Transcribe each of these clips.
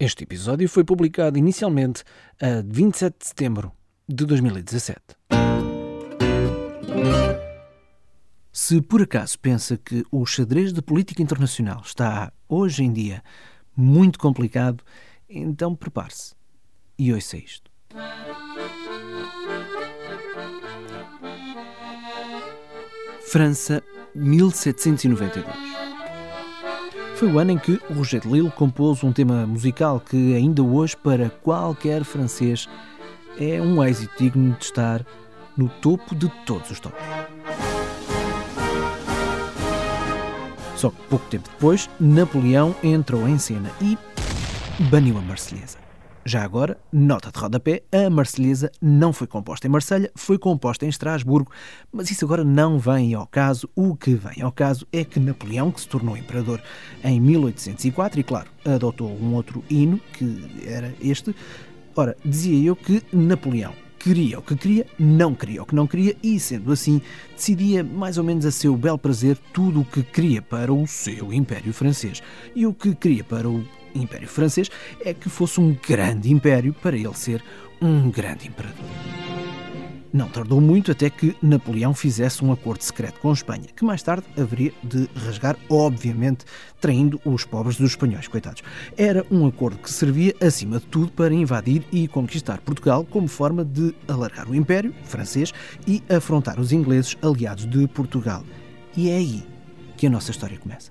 Este episódio foi publicado inicialmente a 27 de setembro de 2017. Se por acaso pensa que o xadrez da política internacional está, hoje em dia, muito complicado, então prepare-se e ouça isto. França, 1792. Foi o ano em que Roger Lille compôs um tema musical que, ainda hoje, para qualquer francês, é um êxito digno de estar no topo de todos os topos. Só que pouco tempo depois, Napoleão entrou em cena e baniu a Marselhesa. Já agora, nota de rodapé, a Marselhesa não foi composta em Marselha, foi composta em Estrasburgo, mas isso agora não vem ao caso. O que vem ao caso é que Napoleão, que se tornou imperador em 1804 e, claro, adotou um outro hino, que era este, ora, dizia eu que Napoleão queria o que queria, não queria o que não queria e, sendo assim, decidia mais ou menos a seu bel prazer tudo o que queria para o seu Império Francês. E o que queria para o Império Francês é que fosse um grande império para ele ser um grande imperador. Não tardou muito até que Napoleão fizesse um acordo secreto com a Espanha, que mais tarde haveria de rasgar, obviamente, traindo os pobres dos espanhóis, coitados. Era um acordo que servia, acima de tudo, para invadir e conquistar Portugal como forma de alargar o Império francês e afrontar os ingleses aliados de Portugal. E é aí que a nossa história começa.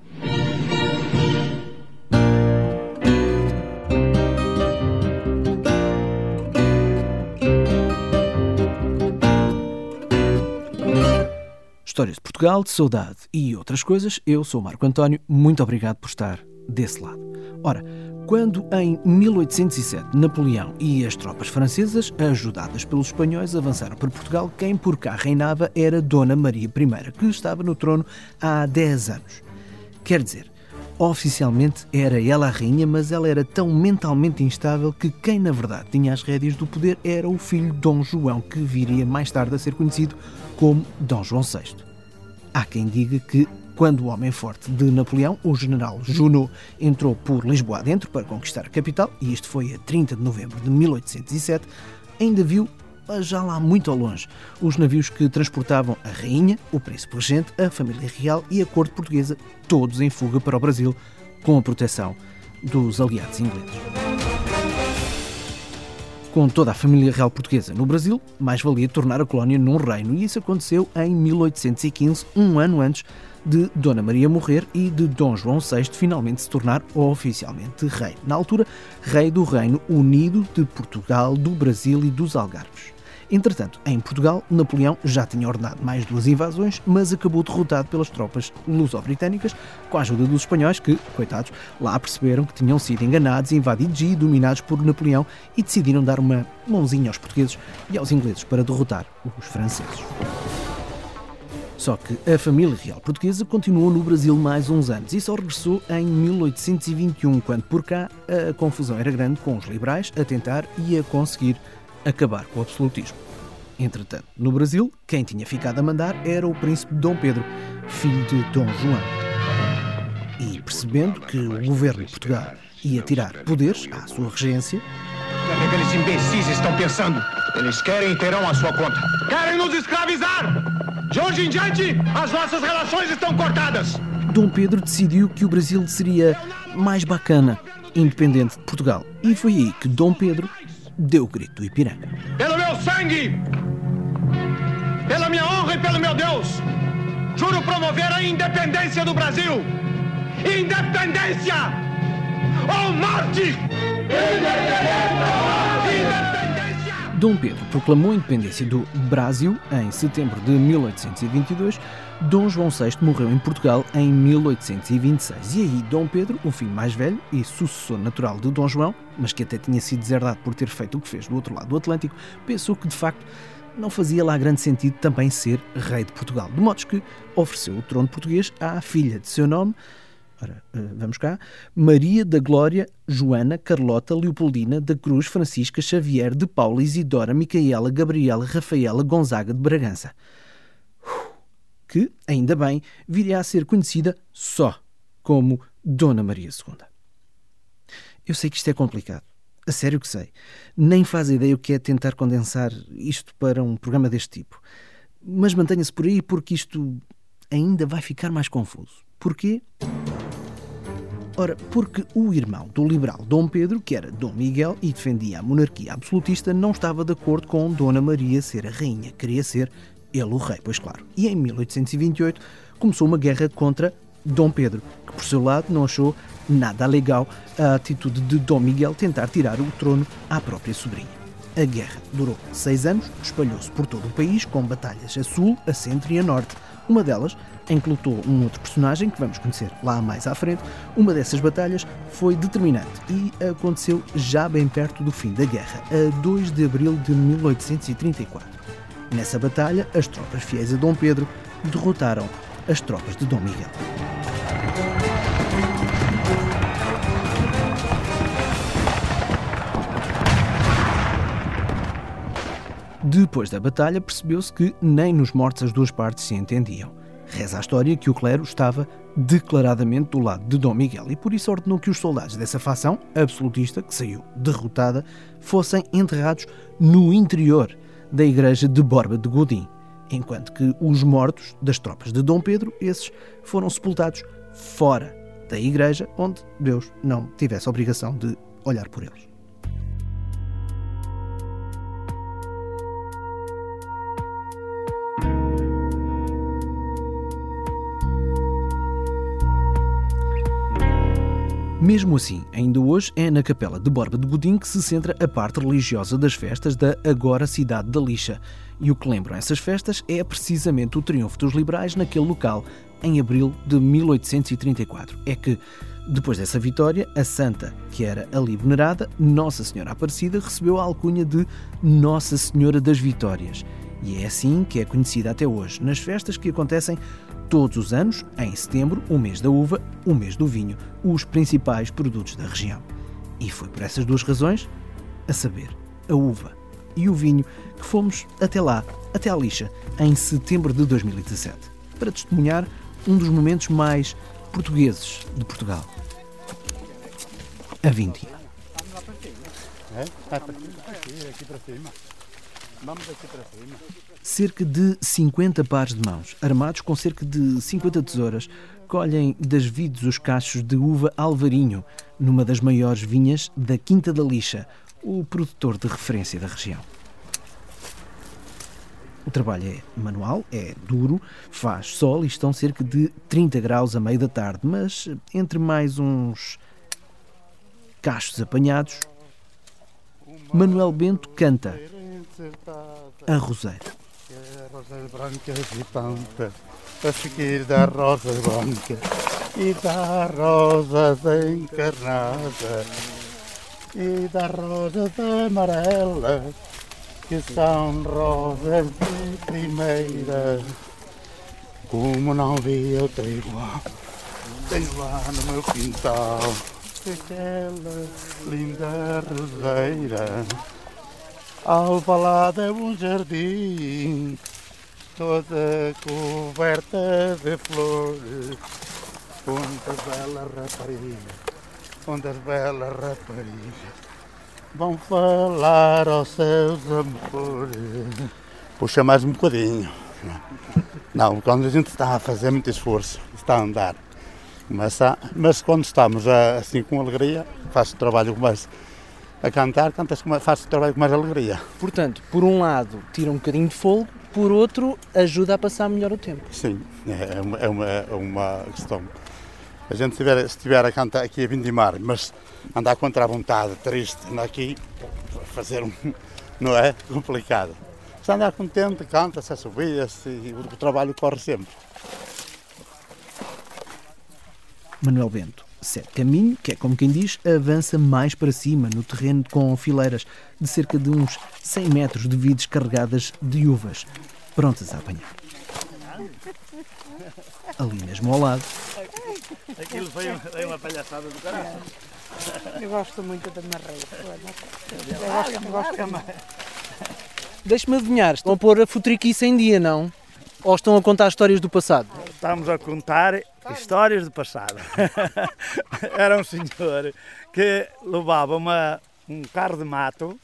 Histórias de Portugal, de saudade e outras coisas, eu sou Marco António, muito obrigado por estar desse lado. Ora, quando em 1807 Napoleão e as tropas francesas, ajudadas pelos espanhóis, avançaram para Portugal, quem por cá reinava era Dona Maria I, que estava no trono há 10 anos. Quer dizer, oficialmente era ela a rainha, mas ela era tão mentalmente instável que quem na verdade tinha as rédeas do poder era o filho Dom João, que viria mais tarde a ser conhecido como Dom João VI. Há quem diga que, quando o homem forte de Napoleão, o general Junot, entrou por Lisboa dentro para conquistar a capital, e isto foi a 30 de novembro de 1807, ainda viu já lá muito ao longe, os navios que transportavam a rainha, o príncipe regente, a família real e a corte portuguesa, todos em fuga para o Brasil, com a proteção dos aliados ingleses com toda a família real portuguesa no Brasil, mais valia tornar a colónia num reino, e isso aconteceu em 1815, um ano antes de Dona Maria morrer e de Dom João VI finalmente se tornar oficialmente rei. Na altura, rei do Reino Unido de Portugal, do Brasil e dos Algarves. Entretanto, em Portugal, Napoleão já tinha ordenado mais duas invasões, mas acabou derrotado pelas tropas luso-britânicas, com a ajuda dos espanhóis que, coitados, lá perceberam que tinham sido enganados, invadidos e dominados por Napoleão e decidiram dar uma mãozinha aos portugueses e aos ingleses para derrotar os franceses. Só que a família real portuguesa continuou no Brasil mais uns anos e só regressou em 1821, quando por cá a confusão era grande com os liberais a tentar e a conseguir acabar com o absolutismo. Entretanto, no Brasil, quem tinha ficado a mandar era o príncipe Dom Pedro, filho de Dom João. E percebendo que o governo de Portugal ia tirar poderes à sua regência. O que aqueles imbecis estão pensando? Eles querem e terão a sua conta. Querem nos escravizar! De hoje em diante, as nossas relações estão cortadas! Dom Pedro decidiu que o Brasil seria mais bacana, independente de Portugal. E foi aí que Dom Pedro deu o grito Ipiranga. Pelo meu sangue, pela minha honra e pelo meu Deus, juro promover a independência do Brasil. Independência ou morte! Independência! Dom Pedro proclamou a independência do Brasil em setembro de 1822 Dom João VI morreu em Portugal em 1826 e aí Dom Pedro, o filho mais velho e sucessor natural de Dom João, mas que até tinha sido deserdado por ter feito o que fez do outro lado do Atlântico, pensou que de facto não fazia lá grande sentido também ser rei de Portugal, de modo que ofereceu o trono português à filha de seu nome, ora, eh, vamos cá, Maria da Glória Joana Carlota Leopoldina da Cruz Francisca Xavier de Paula Isidora Micaela Gabriela Rafaela Gonzaga de Bragança que, ainda bem, viria a ser conhecida só como Dona Maria II. Eu sei que isto é complicado. A sério que sei. Nem faz ideia o que é tentar condensar isto para um programa deste tipo. Mas mantenha-se por aí porque isto ainda vai ficar mais confuso. Porquê? Ora, porque o irmão do liberal Dom Pedro, que era Dom Miguel e defendia a monarquia absolutista, não estava de acordo com Dona Maria ser a rainha. Queria ser ele o rei, pois claro. E em 1828 começou uma guerra contra Dom Pedro, que por seu lado não achou nada legal a atitude de Dom Miguel tentar tirar o trono à própria sobrinha. A guerra durou seis anos, espalhou-se por todo o país, com batalhas a sul, a centro e a norte. Uma delas, em que lutou um outro personagem, que vamos conhecer lá mais à frente, uma dessas batalhas foi determinante e aconteceu já bem perto do fim da guerra, a 2 de abril de 1834. Nessa batalha, as tropas fiéis a Dom Pedro derrotaram as tropas de Dom Miguel. Depois da batalha, percebeu-se que nem nos mortos as duas partes se entendiam. Reza a história que o clero estava declaradamente do lado de Dom Miguel e por isso ordenou que os soldados dessa facção absolutista, que saiu derrotada, fossem enterrados no interior da igreja de Borba de Godin, enquanto que os mortos das tropas de Dom Pedro, esses foram sepultados fora da igreja, onde Deus não tivesse obrigação de olhar por eles. Mesmo assim, ainda hoje é na Capela de Borba de Godim que se centra a parte religiosa das festas da agora cidade da Lixa. E o que lembram essas festas é precisamente o triunfo dos liberais naquele local, em abril de 1834. É que, depois dessa vitória, a santa, que era ali venerada, Nossa Senhora Aparecida, recebeu a alcunha de Nossa Senhora das Vitórias. E é assim que é conhecida até hoje, nas festas que acontecem todos os anos, em setembro, o mês da uva, o mês do vinho, os principais produtos da região. E foi por essas duas razões, a saber, a uva e o vinho, que fomos até lá, até à lixa, em setembro de 2017, para testemunhar um dos momentos mais portugueses de Portugal. A vindia. É? Aqui para cima. Vamos aqui para cima. Cerca de 50 pares de mãos, armados com cerca de 50 tesouras, colhem das vides os cachos de uva Alvarinho, numa das maiores vinhas da Quinta da Lixa, o produtor de referência da região. O trabalho é manual, é duro, faz sol e estão cerca de 30 graus a meio da tarde, mas entre mais uns cachos apanhados, Manuel Bento canta a roseira. Rosas brancas e pampa, a seguir da rosa branca e da rosa encarnada e da rosa amarela, que são rosas de primeira. Como não vi outra igual, tenho lá no meu quintal aquela linda roseira. Alvalade é um jardim, toda coberta de flores, onde as belas raparigas, onde as belas raparigas vão falar aos seus amores. Puxa mais um bocadinho. Não, quando a gente está a fazer muito esforço, está a andar. Mas, mas quando estamos assim com alegria, faz o trabalho mais a cantar, cantas faz o trabalho com mais alegria. Portanto, por um lado tira um bocadinho de fogo, por outro ajuda a passar melhor o tempo. Sim, é uma, é uma, é uma questão. A gente estiver, estiver a cantar aqui a vindimar, mas andar contra a vontade, triste, andar aqui, fazer um, não é? Complicado. Se andar contente, canta-se, assobia-se e o trabalho corre sempre. Manuel Bento segue caminho, que é como quem diz, avança mais para cima, no terreno com fileiras de cerca de uns 100 metros de vides carregadas de uvas, prontas a apanhar. Ali mesmo ao lado. Aquilo foi uma, uma palhaçada do caralho. Eu gosto muito de marreio. Eu gosto, eu gosto também. Deixe-me adivinhar, estão a pôr a futriquice em dia, não? Ou estão a contar histórias do passado? estamos a contar histórias do passado. Era um senhor que levava uma, um carro de mato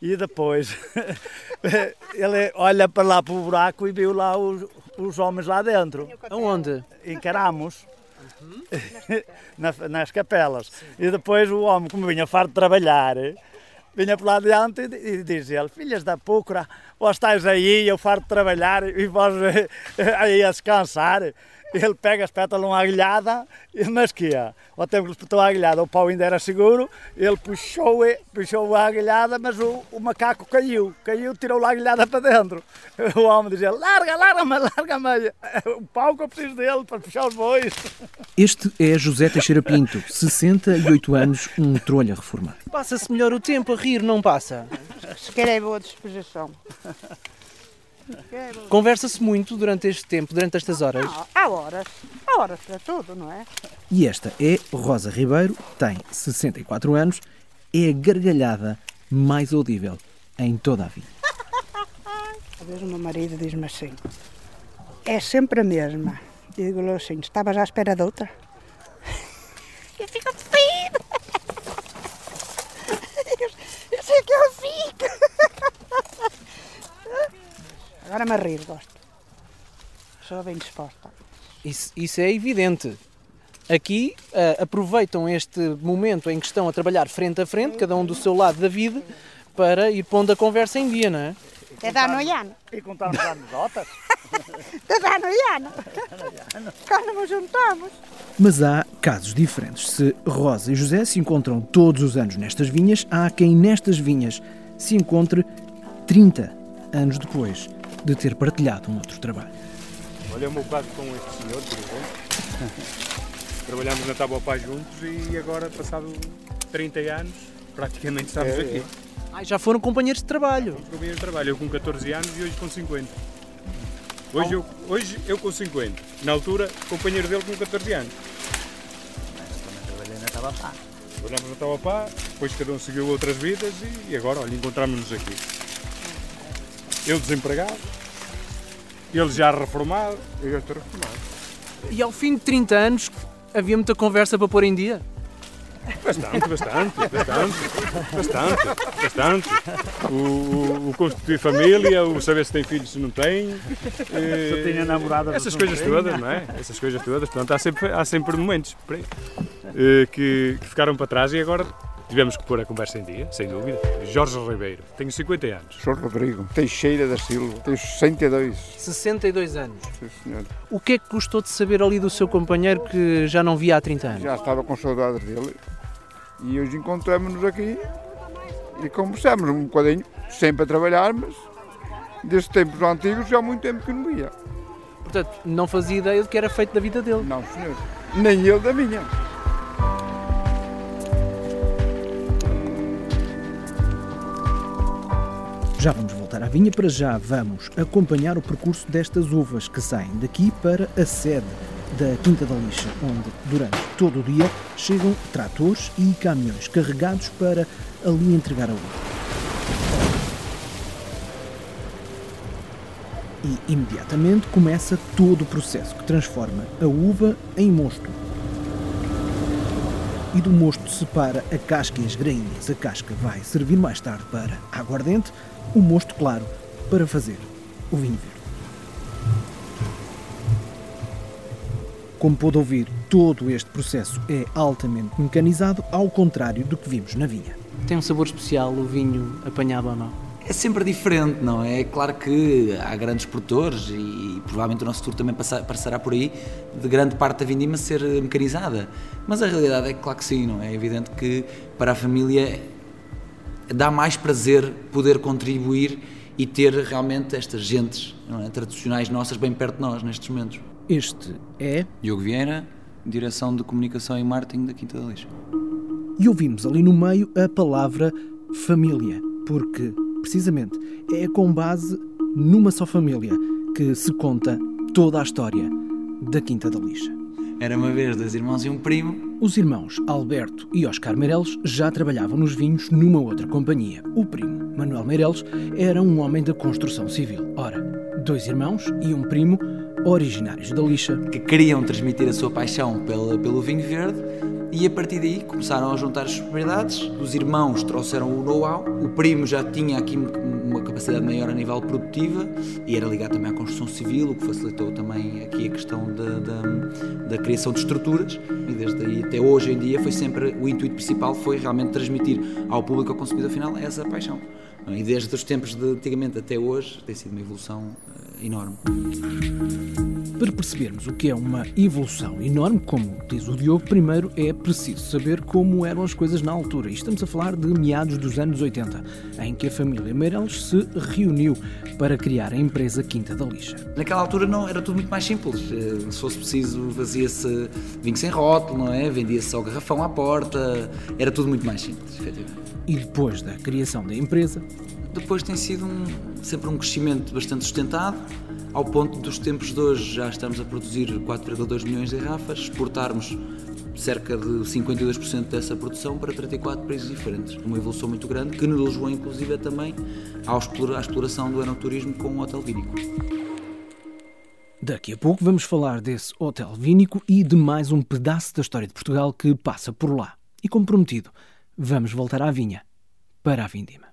e depois ele olha para lá para o buraco e viu lá os, os homens lá dentro. Aonde? Encaramos. Na- nas capelas. E depois o homem, como vinha farto de trabalhar, vinha para lá diante e, e diz ele: Filhas da púcara, vós estáis aí, eu farto de trabalhar e vós eh, aí a descansar. Ele pega, espeta-lhe uma agulhada, e- mas que é? Ao tempo que ele espetou a agulhada, o pau ainda era seguro, ele puxou, puxou a agulhada, mas o, o macaco caiu, caiu, tirou a agulhada para dentro. O homem dizia: Larga, larga-me, larga-me, o pau que eu preciso dele para puxar os bois. Este é José Teixeira Pinto, 68 anos, um trolha reformado. Passa-se melhor o tempo a rir, não passa? Se quer é boa disposição. Conversa-se muito durante este tempo, durante estas horas. Não, há horas. Há horas para tudo, não é? E esta é Rosa Ribeiro, tem 64 anos, é a gargalhada mais audível em toda a vida. Às vezes o meu marido diz-me assim: é sempre a mesma. E digo-lhe assim: estavas à espera de outra? Eu fico assim. Eu, eu sei que eu fico. Agora me a rir, gosto. Sou bem disposta. Isso, isso é evidente. Aqui ah, aproveitam este momento em que estão a trabalhar frente a frente, cada um do seu lado da vida, para ir pondo a conversa em dia, não é? É de ano e. E contarmos anedotas. É de ano e ano. Quando nos juntamos. Mas há casos diferentes. Se Rosa e José se encontram todos os anos nestas vinhas, há quem nestas vinhas se encontre 30 anos depois de ter partilhado um outro trabalho. Olha o meu caso com este senhor, por exemplo. Trabalhámos na Taboapá juntos e agora, passado 30 anos, praticamente estamos aqui. Ai, já foram companheiros de trabalho. Eu vim a trabalho, eu com 14 anos e hoje com 50. Hoje eu, hoje eu com 50. Na altura, companheiro dele com 14 anos. Trabalhei na Tabapá. Trabalhámos na Taboapá, depois cada um seguiu outras vidas e agora, olha, encontramos-nos aqui. Eu desempregado, ele já reformado eu estou reformado. E ao fim de 30 anos havia muita conversa para pôr em dia. Bastante, bastante, bastante, bastante, bastante. O, o, o constituir família, o saber se tem filhos, se não tem. eh, tinha namorada, Essas se coisas todas, não é? Essas coisas todas. Portanto, há sempre, há sempre momentos eh, que, que ficaram para trás e agora tivemos que pôr a conversa em dia, sem dúvida. Jorge Ribeiro, tenho 50 anos. Sou Rodrigo Teixeira da Silva, tenho 62, 62 anos. sim senhor. O que é que gostou de saber ali do seu companheiro que já não via há 30 anos? Já estava com saudades dele e hoje encontramos-nos aqui e conversamos um bocadinho, sempre a trabalhar, mas desde tempos antigos já há muito tempo que não via. Portanto, não fazia ideia do que era feito da vida dele. Não senhor, nem ele da minha. Já vamos voltar à vinha, para já vamos acompanhar o percurso destas uvas que saem daqui para a sede da Quinta da Lixa, onde durante todo o dia chegam tratores e caminhões carregados para ali entregar a uva. E imediatamente começa todo o processo que transforma a uva em mosto. E do mosto separa a casca e as grainhas. A casca vai servir mais tarde para aguardente, o mosto claro para fazer o vinho verde. Como pôde ouvir, todo este processo é altamente mecanizado, ao contrário do que vimos na vinha. Tem um sabor especial o vinho apanhado ou não? É sempre diferente, não é? É claro que há grandes produtores e, provavelmente o nosso futuro também passa- passará por aí de grande parte da vindima ser mecanizada. Mas a realidade é que, claro que sim, não é? É evidente que para a família dá mais prazer poder contribuir e ter realmente estas gentes não é? tradicionais nossas bem perto de nós nestes momentos. Este é, Diogo Vieira, Direção de Comunicação e Marketing da Quinta da Lixa. e ouvimos ali no meio a palavra família, porque, precisamente, é com base numa só família que se conta toda a história da Quinta da Lixa. Era uma vez dois irmãos e um primo. Os irmãos Alberto e Oscar Meireles já trabalhavam nos vinhos numa outra companhia. O primo, Manuel Meireles, era um homem da construção civil. Ora, dois irmãos e um primo originários da lixa, que queriam transmitir a sua paixão pelo, pelo vinho verde e a partir daí começaram a juntar as propriedades. Os irmãos trouxeram o know-how, o primo já tinha aqui uma capacidade maior a nível produtiva e era ligado também à construção civil, o que facilitou também aqui a questão da, da, da criação de estruturas. E desde aí até hoje em dia foi sempre o intuito principal foi realmente transmitir ao público, ao consumidor final, essa paixão. E desde os tempos de antigamente até hoje tem sido uma evolução uh, enorme. Para percebermos o que é uma evolução enorme, como diz o Diogo, primeiro é preciso saber como eram as coisas na altura. E estamos a falar de meados dos anos 80, em que a família Meireles se reuniu para criar a empresa Quinta da Lixa. Naquela altura não era tudo muito mais simples. Eh, se fosse preciso, fazia-se vinho sem rótulo, não é? Vendia-se só garrafão à porta. Era tudo muito mais simples, efetivamente. E depois da criação da empresa? Depois tem sido um, sempre um crescimento bastante sustentado, ao ponto dos tempos de hoje já estamos a produzir 4,2 milhões de garrafas, exportarmos cerca de 52% dessa produção para 34 países diferentes. Uma evolução muito grande que nos levou inclusive também à exploração do enoturismo com o hotel vínico. Daqui a pouco vamos falar desse hotel vínico e de mais um pedaço da história de Portugal que passa por lá. E como prometido, vamos voltar à vinha, para a vindima.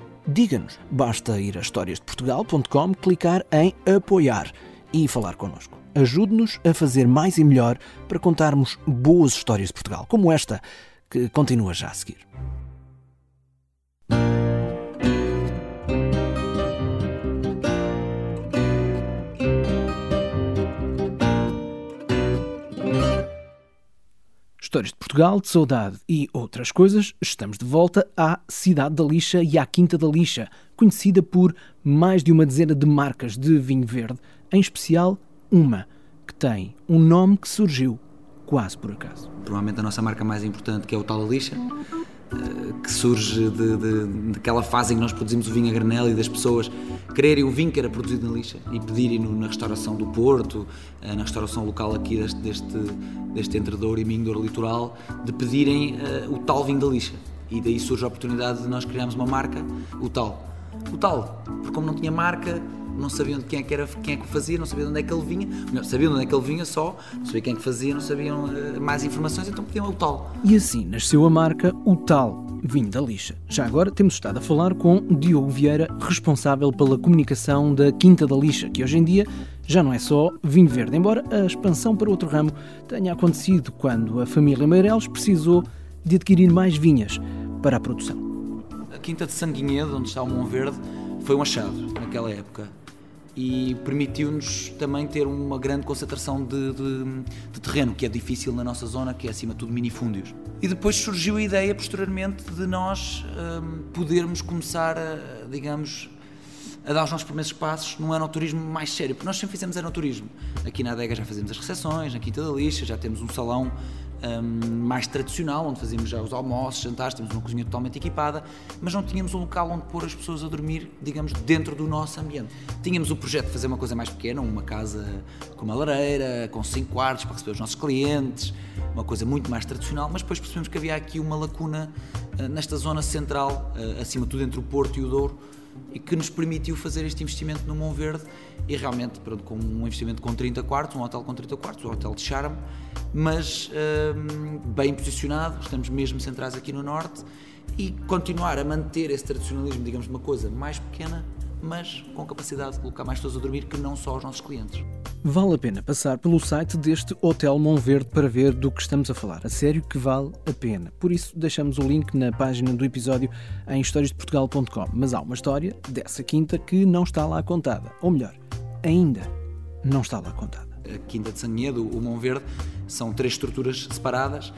diga-nos. Basta ir a historiasdeportugal.com, clicar em apoiar e falar connosco. Ajude-nos a fazer mais e melhor para contarmos boas histórias de Portugal, como esta, que continua já a seguir. Histórias de Portugal, de saudade e outras coisas, estamos de volta à Cidade da Lixa e à Quinta da Lixa, conhecida por mais de uma dezena de marcas de vinho verde, em especial uma que tem um nome que surgiu quase por acaso. Provavelmente a nossa marca mais importante, que é o Tal da Lixa, que surge de, de, daquela fase em que nós produzimos o vinho a granel e das pessoas quererem o vinho que era produzido na lixa e pedirem-no na restauração do Porto, eh, na restauração local aqui deste, deste, deste Entre Douro e Minho Litoral, de pedirem uh, o tal vinho da lixa. E daí surge a oportunidade de nós criarmos uma marca, o tal. O tal, porque como não tinha marca, não sabiam de quem é que era, quem é que o fazia, não sabiam de onde é que ele vinha, melhor, sabiam de onde é que ele vinha só, não sabiam quem é que fazia, não sabiam uh, mais informações, então pediam o tal. E assim nasceu a marca O Tal, vinho da lixa. Já agora temos estado a falar com Diogo Vieira, responsável pela comunicação da Quinta da Lixa, que hoje em dia já não é só vinho verde, embora a expansão para outro ramo tenha acontecido quando a família Meireles precisou de adquirir mais vinhas para a produção. A Quinta de Sanguinhedo, onde está o Monverde, foi um achado naquela época e permitiu-nos também ter uma grande concentração de, de, de, terreno, que é difícil na nossa zona, que é acima de tudo minifúndios. E depois surgiu a ideia, posteriormente, de nós um, podermos começar, a, digamos, a dar os nossos primeiros passos num anoturismo mais sério, porque nós sempre fizemos anoturismo. Aqui na adega já fazemos as recepções, na Quinta da Lixa já temos um salão um, mais tradicional, onde fazíamos já os almoços, jantares, temos uma cozinha totalmente equipada, mas não tínhamos um local onde pôr as pessoas a dormir, digamos, dentro do nosso ambiente. Tínhamos o projeto de fazer uma coisa mais pequena, uma casa com uma lareira, com cinco quartos para receber os nossos clientes, uma coisa muito mais tradicional, mas depois percebemos que havia aqui uma lacuna uh, nesta zona central, uh, acima de tudo entre o Porto e o Douro, e que nos permitiu fazer este investimento no Mão Verde e realmente pronto, com um investimento com 30 quartos, um hotel com 30 quartos, um hotel de charme, mas hum, bem posicionado, estamos mesmo centrais aqui no Norte e continuar a manter esse tradicionalismo, digamos, uma coisa mais pequena, mas com capacidade de colocar mais pessoas a dormir que não só os nossos clientes. Vale a pena passar pelo site deste Hotel Monverde para ver do que estamos a falar. A sério que vale a pena. Por isso, deixamos o link na página do episódio em historiasdeportugal.com. Mas há uma história dessa quinta que não está lá contada. Ou melhor, ainda não está lá contada. A Quinta de Sanguedo, o Monverde, são três estruturas separadas,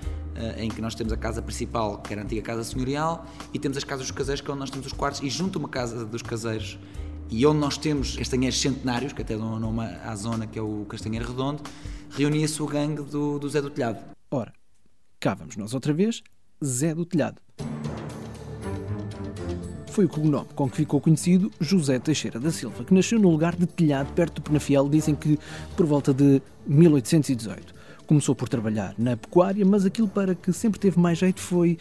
em que nós temos a casa principal, que era a antiga casa senhorial, e temos as casas dos caseiros, que é onde nós temos os quartos, e junto a uma casa dos caseiros, e onde nós temos castanheiros centenários, que até dão nome à zona, que é o Castanheiro Redondo, reunia-se o gangue do, do Zé do Telhado. Ora, cá vamos nós outra vez, Zé do Telhado. Foi o cognome com que ficou conhecido José Teixeira da Silva, que nasceu no lugar de Telhado, perto do Penafiel, dizem que por volta de 1818. Começou por trabalhar na pecuária, mas aquilo para que sempre teve mais jeito foi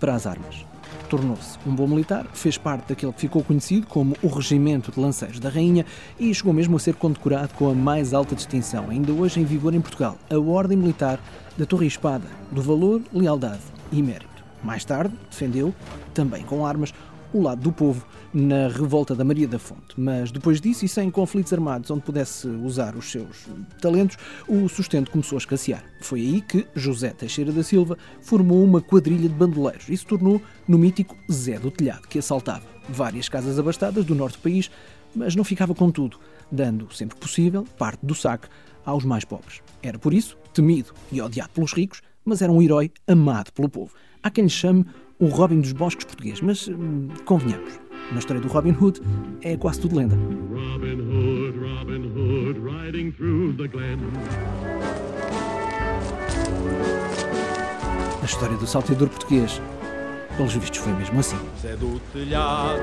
para as armas. Tornou-se um bom militar, fez parte daquele que ficou conhecido como o Regimento de Lanceiros da Rainha e chegou mesmo a ser condecorado com a mais alta distinção, ainda hoje em vigor em Portugal, a Ordem Militar da Torre e Espada, do valor, lealdade e mérito. Mais tarde, defendeu, também com armas, o lado do povo na revolta da Maria da Fonte. Mas depois disso, e sem conflitos armados onde pudesse usar os seus talentos, o sustento começou a escassear. Foi aí que José Teixeira da Silva formou uma quadrilha de bandoleiros e se tornou no mítico Zé do Telhado, que assaltava várias casas abastadas do norte do país, mas não ficava com tudo, dando, sempre possível, parte do saque aos mais pobres. Era por isso temido e odiado pelos ricos, mas era um herói amado pelo povo. Há quem lhe chame o Robin dos bosques português, mas hum, convenhamos, na história do Robin Hood é quase tudo lenda. Robin Hood, Robin Hood, riding through the glen. A história do salteador português, pelos vistos, foi mesmo assim. Zé do telhado,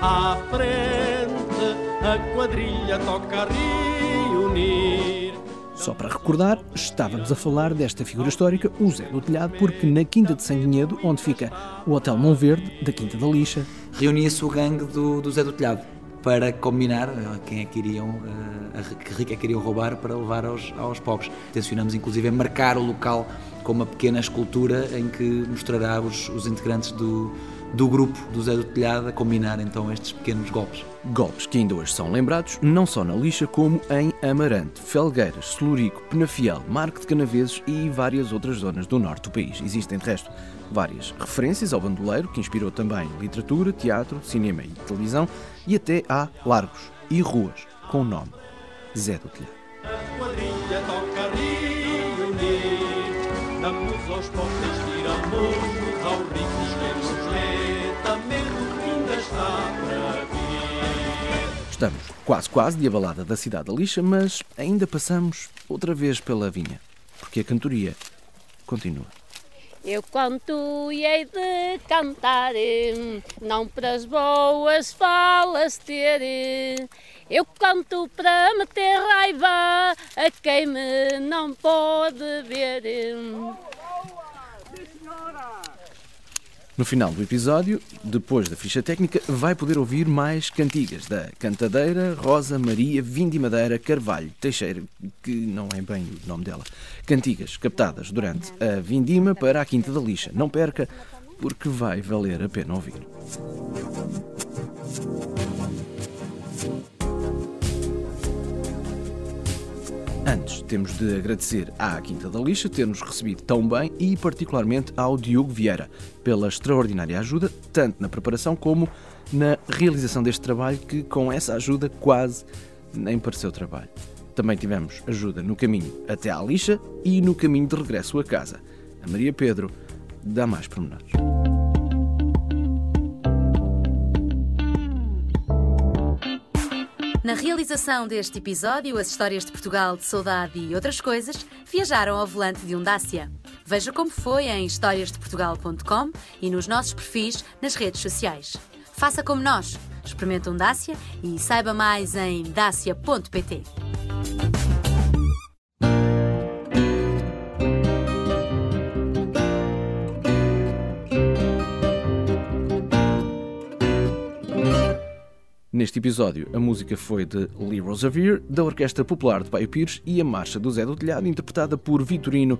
à frente, a quadrilha toca a reunir. Só para recordar, estávamos a falar desta figura histórica, o Zé do Telhado, porque na Quinta de Sanguinhedo, onde fica o Hotel Monverde, da Quinta da Lixa, reunia-se o gangue do, do Zé do Telhado para combinar eh, quem é que iriam, eh, que rica é que iriam roubar para levar aos, aos pobres. Tencionamos inclusive marcar o local com uma pequena escultura em que mostrará os, os integrantes do, do grupo do Zé do Telhado a combinar então estes pequenos golpes. Golpes que ainda hoje são lembrados não só na lixa como em Amarante, Felgueiras, Celurico, Penafiel, Marco de Canaveses e várias outras zonas do norte do país. Existem de resto várias referências ao bandoleiro que inspirou também literatura, teatro, cinema e televisão e até há largos e ruas com o nome Zé do Telhado. A quadrilha toca reunir, damos aos pobres, tiramos Estamos quase quase de a balada da cidade da lixa, mas ainda passamos outra vez pela vinha, porque a cantoria continua. Eu canto e hei de cantar, não para as boas falas ter. Eu canto para meter raiva a quem me não pode ver. No final do episódio, depois da ficha técnica, vai poder ouvir mais cantigas da Cantadeira, Rosa, Maria, Vindimadeira, Carvalho, Teixeira, que não é bem o nome dela. Cantigas captadas durante a Vindima para a Quinta da Lixa. Não perca, porque vai valer a pena ouvir. Antes, temos de agradecer à Quinta da Lixa ter-nos recebido tão bem e, particularmente, ao Diogo Vieira pela extraordinária ajuda, tanto na preparação como na realização deste trabalho, que com essa ajuda quase nem pareceu trabalho. Também tivemos ajuda no caminho até à lixa e no caminho de regresso a casa. A Maria Pedro dá mais pormenores. Na realização deste episódio, as histórias de Portugal, de saudade e outras coisas viajaram ao volante de um Dacia. Veja como foi em historiasdeportugal.com e nos nossos perfis nas redes sociais. Faça como nós, experimente um Dacia e saiba mais em dacia.pt. Neste episódio, a música foi de Lee Rosevere, da Orquestra Popular de Paio Pires, e a Marcha do Zé do Telhado, interpretada por Vitorino,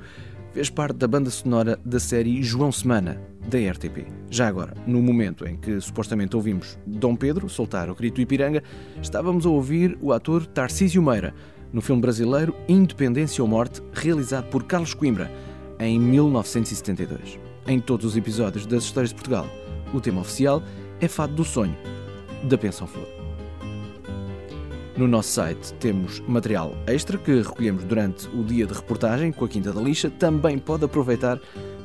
fez parte da banda sonora da série João Semana, da RTP. Já agora, no momento em que supostamente ouvimos Dom Pedro soltar o grito Ipiranga, estávamos a ouvir o ator Tarcísio Meira, no filme brasileiro Independência ou Morte, realizado por Carlos Coimbra, em 1972. Em todos os episódios das Histórias de Portugal, o tema oficial é Fado do Sonho, da Pensão Flor. No nosso site temos material extra que recolhemos durante o dia de reportagem com a Quinta da Lixa. Também pode aproveitar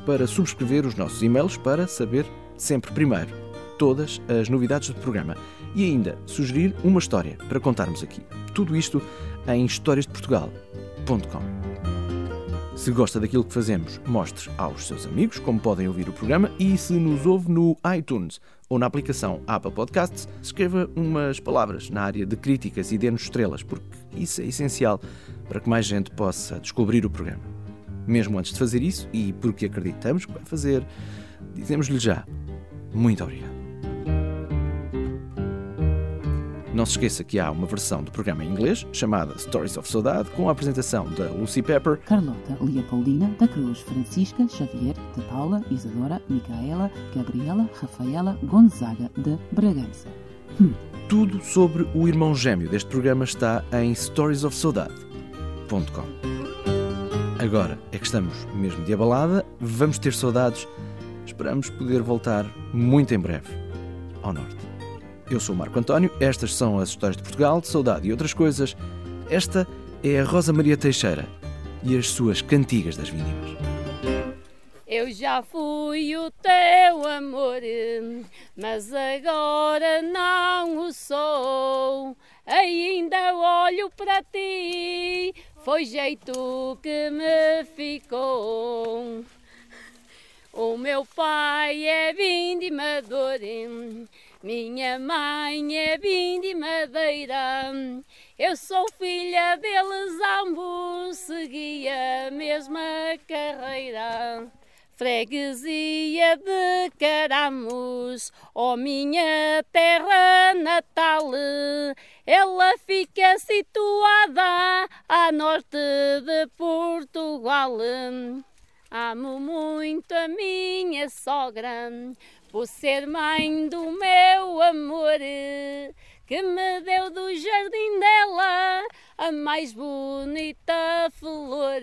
para subscrever os nossos e-mails para saber sempre primeiro todas as novidades do programa e ainda sugerir uma história para contarmos aqui. Tudo isto em historiasdeportugal.com. Se gosta daquilo que fazemos, mostre aos seus amigos como podem ouvir o programa e se nos ouve no iTunes ou na aplicação Apple Podcasts, escreva umas palavras na área de críticas e dê-nos estrelas, porque isso é essencial para que mais gente possa descobrir o programa. Mesmo antes de fazer isso, e porque acreditamos que vai fazer, dizemos-lhe já muito obrigado. Não se esqueça que há uma versão do programa em inglês chamada Stories of Saudade, com a apresentação da Lucy Pepper, Carlota Leopoldina da Cruz, Francisca Xavier de Paula, Isadora, Micaela, Gabriela, Rafaela Gonzaga de Bragança. Hum. Tudo sobre o irmão gêmeo deste programa está em storiesofsaudade.com. Agora é que estamos mesmo de abalada, vamos ter saudades, esperamos poder voltar muito em breve ao Norte. Eu sou o Marco António, estas são as histórias de Portugal, de saudade e outras coisas. Esta é a Rosa Maria Teixeira e as suas cantigas das vínimas. Eu já fui o teu amor, mas agora não o sou. Ainda olho para ti, foi jeito que me ficou. O meu pai é vindimador minha mãe é de madeira, eu sou filha deles ambos, segui a mesma carreira. Freguesia de Caramos, ó oh minha terra natal, ela fica situada a norte de Portugal. Amo muito a minha sogra, por ser mãe do meu amor, que me deu do jardim dela a mais bonita flor.